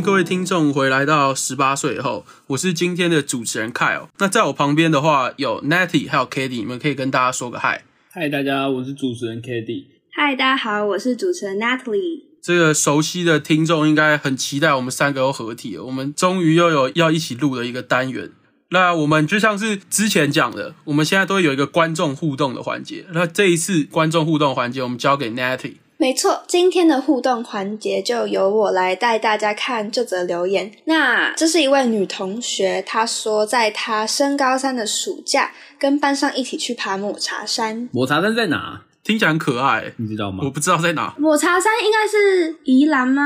各位听众回来到十八岁后，我是今天的主持人 Kyle。那在我旁边的话有 Natty 还有 k a t i e 你们可以跟大家说个嗨。嗨，大家，我是主持人 k a t i e 嗨，大家好，我是主持人 Natalie。这个熟悉的听众应该很期待我们三个又合体了，我们终于又有要一起录的一个单元。那我们就像是之前讲的，我们现在都会有一个观众互动的环节。那这一次观众互动环节，我们交给 Natty。没错，今天的互动环节就由我来带大家看这则留言。那这是一位女同学，她说在她升高三的暑假，跟班上一起去爬抹茶山。抹茶山在哪？听起来很可爱，你知道吗？我不知道在哪。抹茶山应该是宜兰吗？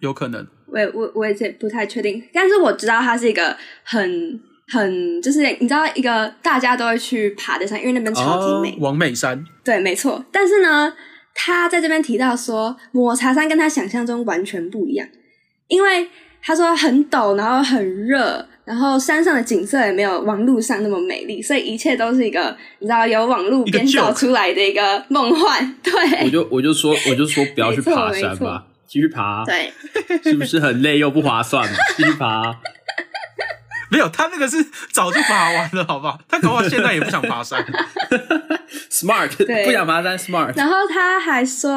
有可能，我我我也不太确定，但是我知道它是一个很很就是你知道一个大家都会去爬的山，因为那边超级美。王美山，对，没错。但是呢。他在这边提到说，抹茶山跟他想象中完全不一样，因为他说很陡，然后很热，然后山上的景色也没有网路上那么美丽，所以一切都是一个你知道有网路编造出来的一个梦幻。对，我就我就说我就说不要去爬山吧，继续爬，对，是不是很累又不划算？继续爬。没有，他那个是早就爬完了，好不好？他搞不好现在也不想爬山。Smart，不想爬山，Smart。然后他还说，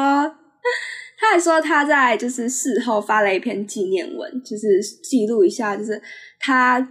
他还说他在就是事后发了一篇纪念文，就是记录一下，就是他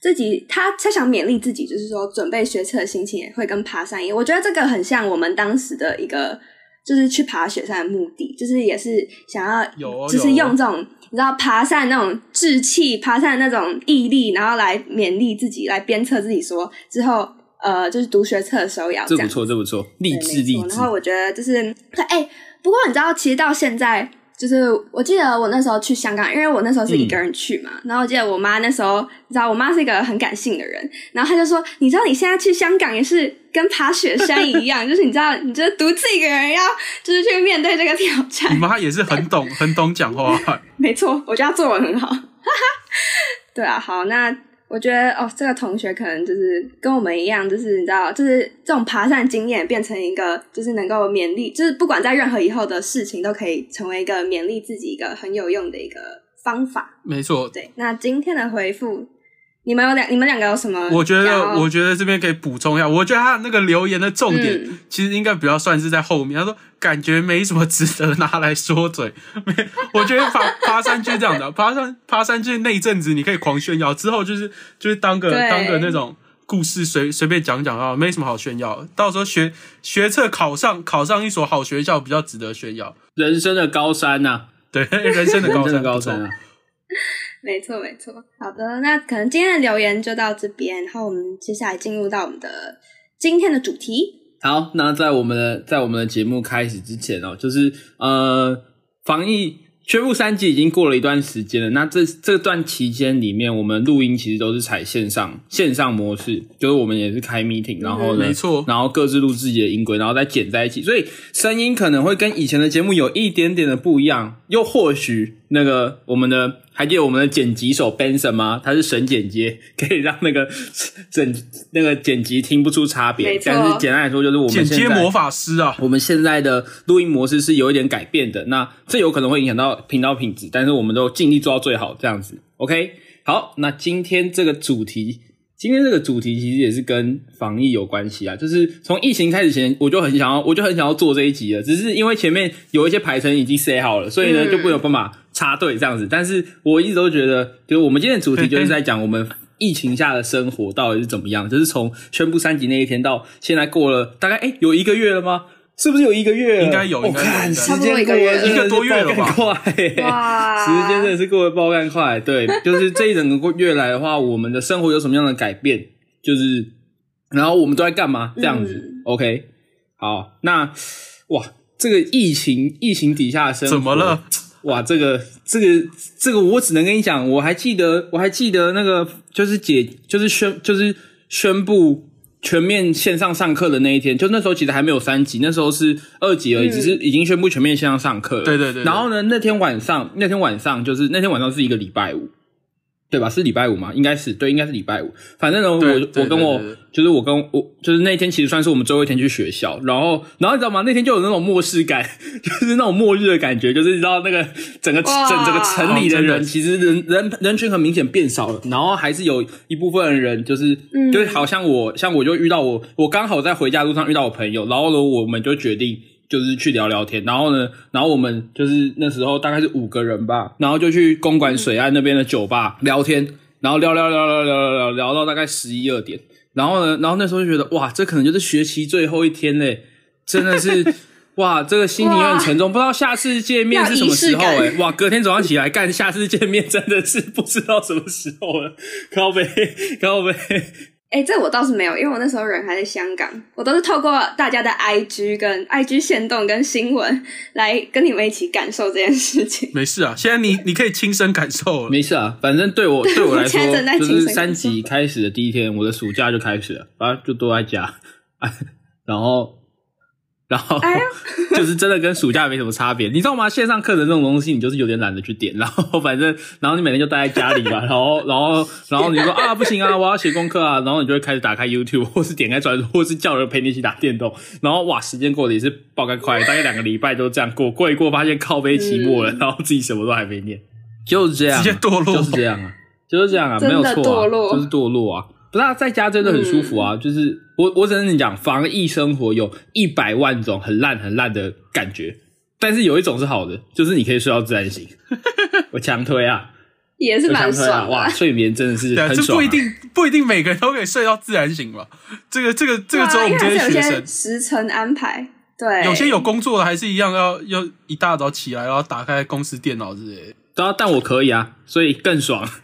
自己他他想勉励自己，就是说准备学车的心情也会跟爬山一样。我觉得这个很像我们当时的一个，就是去爬雪山的目的，就是也是想要，就是用这种。你知道爬山那种志气，爬山那种毅力，然后来勉励自己，来鞭策自己，说之后呃，就是读学测的时候要这不错，这不错，励志励志。然后我觉得就是，哎，不过你知道，其实到现在。就是我记得我那时候去香港，因为我那时候是一个人去嘛。然后我记得我妈那时候，你知道，我妈是一个很感性的人，然后她就说：“你知道你现在去香港也是跟爬雪山一样，就是你知道，你就独自一个人要就是去面对这个挑战。”你妈也是很懂，很懂讲话。没错，我觉得她作文很好。哈 哈对啊，好那。我觉得哦，这个同学可能就是跟我们一样，就是你知道，就是这种爬山经验变成一个，就是能够勉励，就是不管在任何以后的事情，都可以成为一个勉励自己一个很有用的一个方法。没错，对。那今天的回复。你们有两，你们两个有什么？我觉得，我觉得这边可以补充一下。我觉得他那个留言的重点，其实应该比较算是在后面。他说，感觉没什么值得拿来说嘴。没，我觉得爬爬山就是这样的，爬山爬山就是那一阵子你可以狂炫耀，之后就是就是当个当个那种故事随随便讲讲啊，没什么好炫耀。到时候学学测考上考上一所好学校，比较值得炫耀。人生的高山呐，对，人生的高山高山啊。没错，没错。好的，那可能今天的留言就到这边，然后我们接下来进入到我们的今天的主题。好，那在我们的在我们的节目开始之前哦，就是呃，防疫宣布三级已经过了一段时间了。那这这段期间里面，我们录音其实都是采线上线上模式，就是我们也是开 meeting，然后呢，没错，然后各自录自己的音轨，然后再剪在一起，所以声音可能会跟以前的节目有一点点的不一样，又或许那个我们的。还记得我们的剪辑手 Benson 吗？他是神剪接，可以让那个 整那个剪辑听不出差别。但是简单来说，就是我们剪接魔法师啊。我们现在的录音模式是有一点改变的，那这有可能会影响到频道品质，但是我们都尽力做到最好，这样子。OK，好，那今天这个主题。今天这个主题其实也是跟防疫有关系啊，就是从疫情开始前，我就很想要，我就很想要做这一集了。只是因为前面有一些排程已经塞好了，所以呢就不有办法插队这样子。但是我一直都觉得，就是我们今天的主题就是在讲我们疫情下的生活到底是怎么样，就是从宣布三级那一天到现在过了大概哎有一个月了吗？是不是有一个月？应该有，我看时间过了一个多月了吧？快，哇！时间真的是过得爆干快。对，就是这一整个月来的话，我们的生活有什么样的改变？就是，然后我们都在干嘛？这样子，OK。好，那哇，这个疫情疫情底下的生活怎么了？哇，这个这个这个，我只能跟你讲，我还记得，我还记得那个，就是解，就是宣，就是宣布。全面线上上课的那一天，就那时候其实还没有三级，那时候是二级而已，只是已经宣布全面线上上课了。对对对。然后呢，那天晚上，那天晚上就是那天晚上是一个礼拜五，对吧？是礼拜五嘛？应该是对，应该是礼拜五。反正呢，我我跟我就是我跟我就是那天其实算是我们最后一天去学校，然后然后你知道吗？那天就有那种末世感，就是那种末日的感觉，就是你知道那个整个整哇整个城里的人，哦的其实人人人群很明显变少了，然后还是有一部分人就是、嗯就是好像我像我就遇到我我刚好在回家路上遇到我朋友，然后呢我们就决定。就是去聊聊天，然后呢，然后我们就是那时候大概是五个人吧，然后就去公馆水岸那边的酒吧聊天，然后聊聊聊聊聊聊聊聊到大概十一二点，然后呢，然后那时候就觉得哇，这可能就是学期最后一天嘞，真的是 哇，这个心情很沉重，不知道下次见面是什么时候哎，哇，隔天早上起来干，下次见面真的是不知道什么时候了，靠背靠背。哎、这我倒是没有，因为我那时候人还在香港，我都是透过大家的 IG 跟 IG 线动跟新闻来跟你们一起感受这件事情。没事啊，现在你 你可以亲身感受了。没事啊，反正对我 对我来说我现在正在，就是三级开始的第一天，我的暑假就开始了，反正就都在家，然后。然后哎呦 就是真的跟暑假没什么差别，你知道吗？线上课程这种东西，你就是有点懒得去点，然后反正，然后你每天就待在家里吧，然后，然后，然后你就说啊，不行啊，我要写功课啊，然后你就会开始打开 YouTube，或是点开转，或是叫人陪你一起打电动，然后哇，时间过得也是爆干快，大概两个礼拜都这样过，过一过发现靠背期末了，然后自己什么都还没念，就是这样啊，直接堕落就是这样啊，就是这样啊，没有错啊，就是堕落啊。不是啊，在家真的很舒服啊！就是我，我只能讲，防疫生活有一百万种很烂很烂的感觉，但是有一种是好的，就是你可以睡到自然醒。我强推啊，也是！蛮爽的。哇，睡眠真的是很爽、啊。这不一定不一定每个人都可以睡到自然醒吧？这个这个这个只有我们这对啊因为还是学生，时辰安排，对，有些有工作的还是一样要要一大早起来，然后打开公司电脑之类的。对啊，但我可以啊，所以更爽。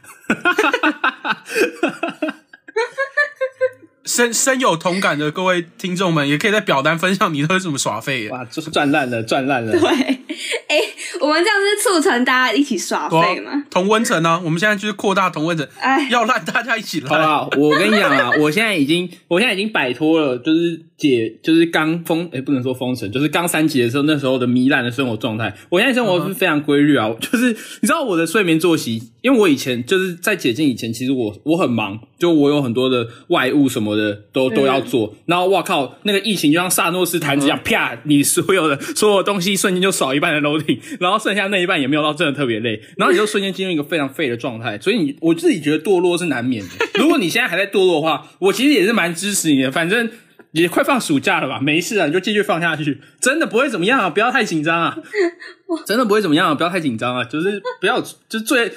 嗯深深有同感的各位听众们，也可以在表单分享你都是怎么耍废的。哇，就是赚烂了，赚烂了。对，哎、我们这样是促成大家一起耍废吗？同温层呢？我们现在就是扩大同温层，哎，要烂大家一起烂。好啦，我跟你讲啊，我现在已经，我现在已经摆脱了，就是解，就是刚封，诶、不能说封城，就是刚三级的时候，那时候的糜烂的生活状态。我现在生活是非常规律啊，就是你知道我的睡眠作息，因为我以前就是在解禁以前，其实我我很忙，就我有很多的外务什么的都都要做。然后哇靠，那个疫情就像萨诺斯弹指一样，啪，你所有的所有东西瞬间就少一半的 loading，然后剩下那一半也没有到真的特别累，然后你就瞬间进入一个非常废的状态。所以你我自己觉得堕落是难免的。如果你现在还在堕落的话，我其实也是蛮支持你的，反正。也快放暑假了吧，没事啊，你就继续放下去，真的不会怎么样啊，不要太紧张啊，真的不会怎么样啊，不要太紧张啊，就是不要，就是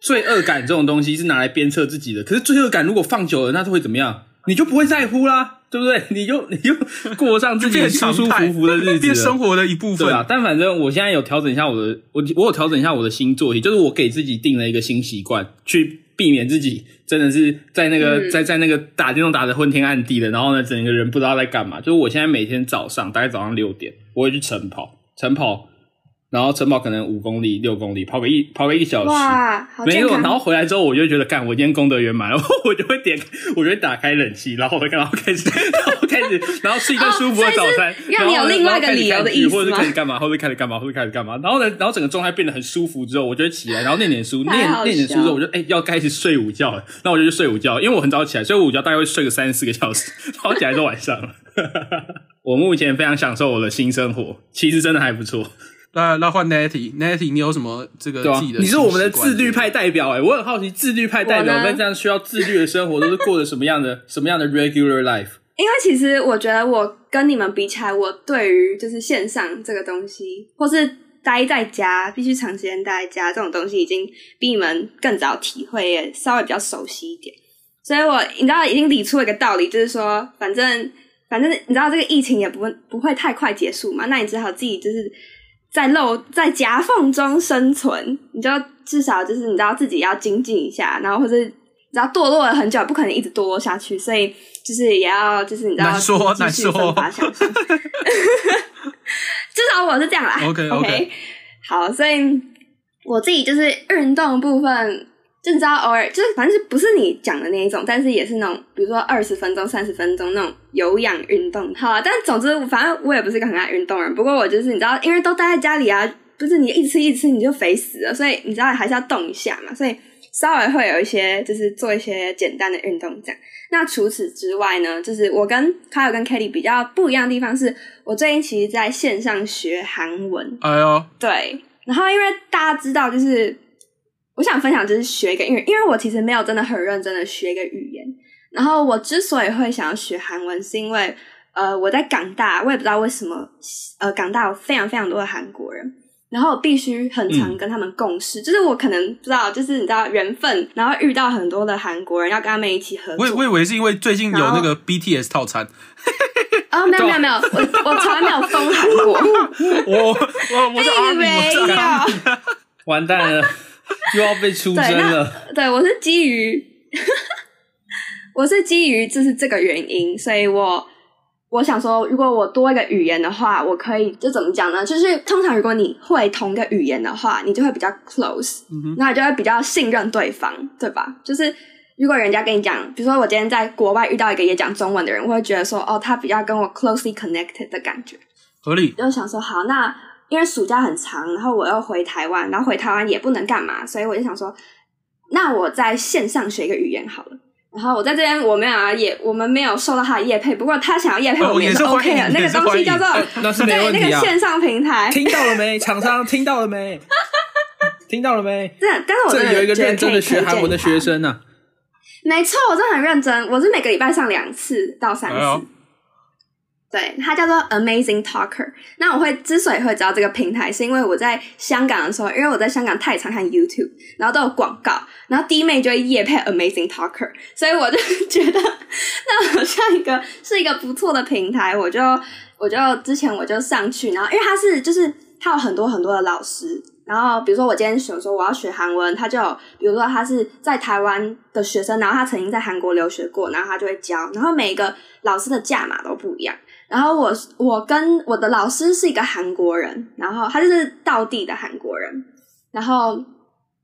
罪罪恶感这种东西是拿来鞭策自己的，可是罪恶感如果放久了，那就会怎么样？你就不会在乎啦，对不对？你就你就 过上自己变舒舒服服的日子，变生活的一部分。对啊，但反正我现在有调整一下我的，我我有调整一下我的新作息，就是我给自己定了一个新习惯，去避免自己真的是在那个、嗯在在那个打电动打的昏天暗地的，然后呢，整个人不知道在干嘛。就是我现在每天早上大概早上六点，我会去晨跑，晨跑，然后晨跑可能五公里、六公里，跑个一跑个一小时。哇，好没有，然后回来之后，我就觉得，干，我今天功德圆满，然 后我就会点，我就会打开冷气，然后我然后开始，然后开始，然后吃一顿舒服的早餐，哦所以是让你有然后呢另外一个理由的看剧或者是开始干嘛，或者开始干嘛，或者开始干嘛，然后呢，然后整个状态变得很舒服之后，我就会起来，然后念点书，念念点书之后，我就哎、要开始睡午觉了，那我就去睡午觉，因为我很早起来，所以我午觉大概会睡个三四个小时，然后起来都晚上了。我目前非常享受我的新生活，其实真的还不错。那那换 Natty，Natty，你有什么这个自己，的？你是我们的自律派。代表哎、我很好奇自律派代表在这样需要自律的生活都是过着什么样的 什么样的 regular life？因为其实我觉得我跟你们比起来，我对于就是线上这个东西，或是待在家必须长时间待在家这种东西，已经比你们更早体会，也稍微比较熟悉一点。所以我你知道已经理出了一个道理，就是说，反正反正你知道这个疫情也不会不会太快结束嘛，那你只好自己就是在漏在夹缝中生存，你就至少就是你知道自己要精进一下，然后或者你知道堕落了很久，不可能一直堕落下去，所以就是也要就是你知道难说继续难说奋发向上。至少我是这样啦。OK，OK OK，好，所以我自己就是运动部分，就你知道偶尔就是反正是不是你讲的那一种，但是也是那种比如说二十分钟、三十分钟那种有氧运动。好啊，但总之反正我也不是个很爱运动的人，不过我就是你知道，因为都待在家里啊，不是你一直吃一直吃你就肥死了，所以你知道还是要动一下嘛，所以。稍微会有一些就是做一些简单的运动这样。那除此之外呢，就是我跟卡尔跟 Kelly 比较不一样的地方是，我最近其实在线上学韩文。哎呦，对，然后因为大家知道，就是我想分享就是学一个，因为因为我其实没有真的很认真的学一个语言。然后我之所以会想要学韩文，是因为呃我在港大，我也不知道为什么，呃港大有非常非常多的韩国人。然后必须很常跟他们共事，就是我可能不知道，就是你知道缘分，然后遇到很多的韩国人，要跟他们一起合作。我我以为是因为最近有那个 BTS 套餐。哦，没有 没有没有，我我从来没有封韩国。我我我是 阿米，我完蛋了，又要被出征了。对，我是基于，我是基于就是这个原因，所以我。我想说，如果我多一个语言的话，我可以就怎么讲呢？就是通常如果你会同一个语言的话，你就会比较 close，那就会比较信任对方，对吧？就是如果人家跟你讲，比如说我今天在国外遇到一个也讲中文的人，我会觉得说，哦，他比较跟我 closely connected 的感觉，合理。就想说，好，那因为暑假很长，然后我要回台湾，然后回台湾也不能干嘛，所以我就想说，那我在线上学一个语言好了。然后我在这边，我们俩也我们没有受到他的业配，不过他想要业配，我们也是 OK 的。那个东西叫做那是没问题啊。那个线上平台，听到了没？厂商听到了没？听到了没？对，但是我这里有一个认真的学韩文的学生呢。没错，我真的很认真，我是每个礼拜上两次到三次。对，它叫做 Amazing Talker。那我会之所以会知道这个平台，是因为我在香港的时候，因为我在香港太常看 YouTube，然后都有广告，然后弟妹就会夜配 Amazing Talker，所以我就觉得那好像一个是一个不错的平台，我就我就之前我就上去，然后因为它是就是它有很多很多的老师，然后比如说我今天想说我要学韩文，他就比如说他是在台湾的学生，然后他曾经在韩国留学过，然后他就会教，然后每一个老师的价码都不一样。然后我我跟我的老师是一个韩国人，然后他就是道地的韩国人，然后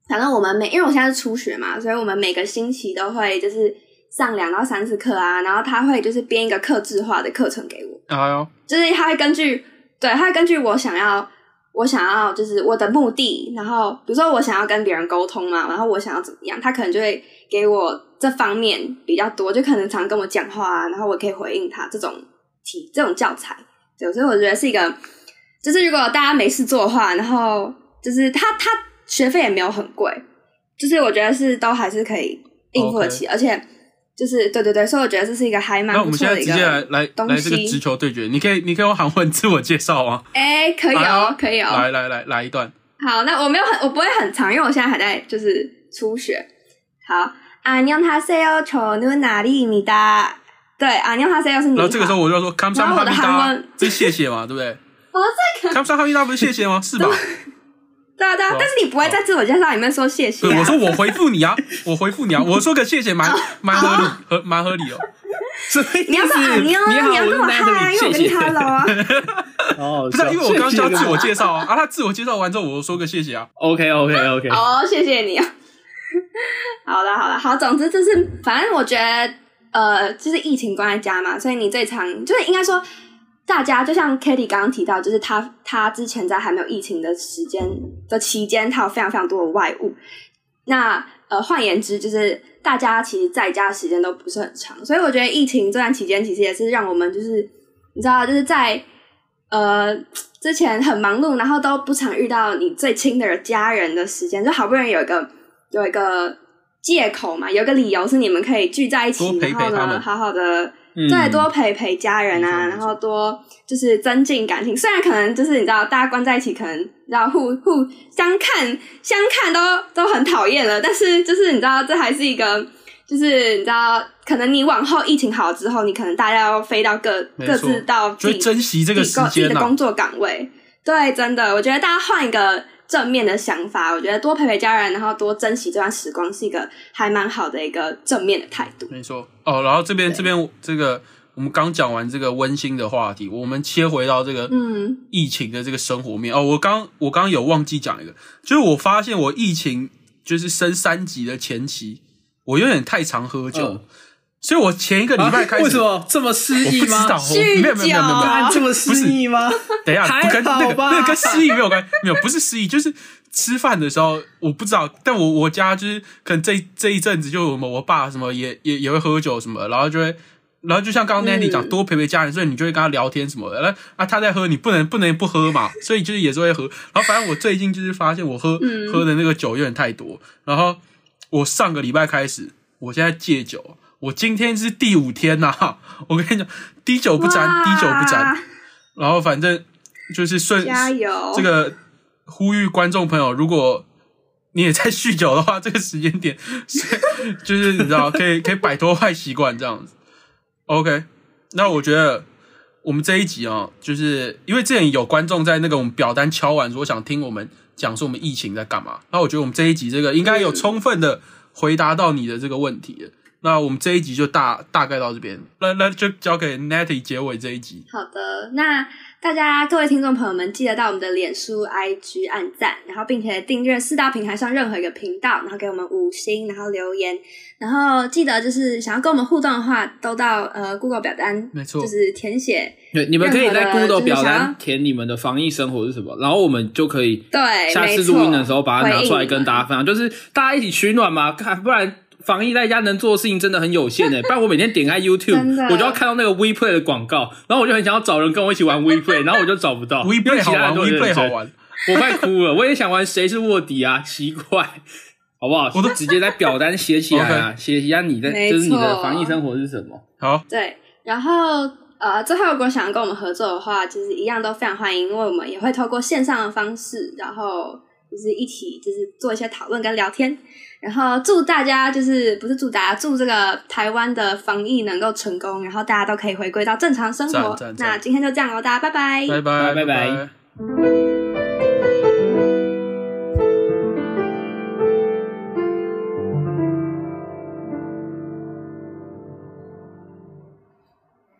反正我们每因为我现在是初学嘛，所以我们每个星期都会就是上两到三次课啊，然后他会就是编一个克制化的课程给我，哎呦，就是他会根据对，他会根据我想要我想要就是我的目的，然后比如说我想要跟别人沟通嘛，然后我想要怎么样，他可能就会给我这方面比较多，就可能常跟我讲话啊，然后我可以回应他这种。题这种教材，对，所以我觉得是一个，就是如果大家没事做的话，然后就是他他学费也没有很贵，就是我觉得是都还是可以应付得起，而且就是对对对，所以我觉得这是一个还蛮那我们现在直接来来来这个直球对决，你可以你可以用韩文自我介绍吗？哎，可以哦，可以哦，来来来来一段。好，那我没有很我不会很长，因为我现在还在就是初学。好，안녕하세요저는나리입니다 对阿牛哈塞要是你然后这个时候我就要说看不上他的答这谢谢嘛对不对？我在看看不上他的答不是谢谢吗？是吧？对啊对啊但是你不会在自我介绍里面说谢谢。我说我回复你啊我回复你啊 我说个谢谢蛮蛮合理合蛮合理哦。你要说阿牛你要那么怕因为我跟他喽啊。哦不是因为我刚刚叫自我介绍啊啊。他自我介绍完之后我说个谢谢啊。Ok ok ok 哦谢谢你啊。好了好了好总之就是反正我觉得呃，就是疫情关在家嘛，所以你最常就是应该说，大家就像 Kitty 刚刚提到，就是他他之前在还没有疫情的时间的期间，他有非常非常多的外物。那呃，换言之，就是大家其实在家时间都不是很长，所以我觉得疫情这段期间其实也是让我们就是你知道，就是在呃之前很忙碌，然后都不常遇到你最亲的家人的时间，就好不容易有一个有一个。借口嘛，有个理由是你们可以聚在一起，然后呢，好好的再多陪陪家人啊，然后多就是增进感情。虽然可能就是你知道，大家关在一起，可能然后互互相看相看都都很讨厌了，但是就是你知道，这还是一个就是你知道，可能你往后疫情好之后，你可能大家要飞到各各自到自己珍惜这个时间的工作岗位。对，真的，我觉得大家换一个。正面的想法，我觉得多陪陪家人，然后多珍惜这段时光，是一个还蛮好的一个正面的态度。没错哦，然后这边这边这个，我们刚讲完这个温馨的话题，我们切回到这个嗯疫情的这个生活面哦。我刚我刚刚有忘记讲一个，就是我发现我疫情就是升三级的前期，我有点太常喝酒。所以我前一个礼拜开始，为什么这么失我不忆吗？知道，我没有没有没有没有这么失忆吗？等一下，不跟那个还好吧那个跟失忆没有关，没有不是失忆，就是吃饭的时候我不知道，但我我家就是可能这这一阵子就我们我爸什么也也也会喝酒什么，然后就会。然后就像刚刚 Nanny 讲，嗯多陪陪家人，所以你就会跟他聊天什么的。那啊，他在喝，你不能不能不喝嘛，所以就是也是会喝。然后反正我最近就是发现我喝、嗯喝的那个酒有点太多。然后我上个礼拜开始，我现在戒酒，我今天是第五天呐、我跟你讲，滴酒不沾，滴酒不沾。然后反正就是顺加油！这个呼吁观众朋友，如果你也在酗酒的话，这个时间点是就是你知道 可以可以摆脱坏习惯这样子。OK，那我觉得我们这一集啊、就是因为之前有观众在那个我们表单敲完说想听我们讲说我们疫情在干嘛，那我觉得我们这一集这个应该有充分的回答到你的这个问题了。那我们这一集就大大概到这边，那那就交给 Natty 结尾这一集。好的，那大家各位听众朋友们，记得到我们的脸书、IG 按赞，然后并且订阅四大平台上任何一个频道，然后给我们五星，然后留言，然后记得就是想要跟我们互动的话，都到呃 Google 表单，没错就是填写对，你们可以在 Google 表单填你们的防疫生活是什么，然后我们就可以对，下次录音的时候把它拿出来跟大家分享，就是大家一起取暖嘛，看不然。防疫在家能做的事情真的很有限诶，不然我每天点开 YouTube，我就要看到那个 WePlay 的广告，然后我就很想要找人跟我一起玩 WePlay，然后我就找不到 We 因 Play 为好玩，We 其他人都好玩。我快哭了，我也想玩谁是卧底啊，奇怪，好不好？我都直接在表单写起来啊，写一下你的，就是你的防疫生活是什么。好，对，然后呃，最后如果想要跟我们合作的话，其实一样都非常欢迎，因为我们也会透过线上的方式，然后就是一起就是做一些讨论跟聊天。然后祝大家就是不是祝大家祝这个台湾的防疫能够成功，然后大家都可以回归到正常生活那今天就这样喽，大家拜拜。拜拜拜拜拜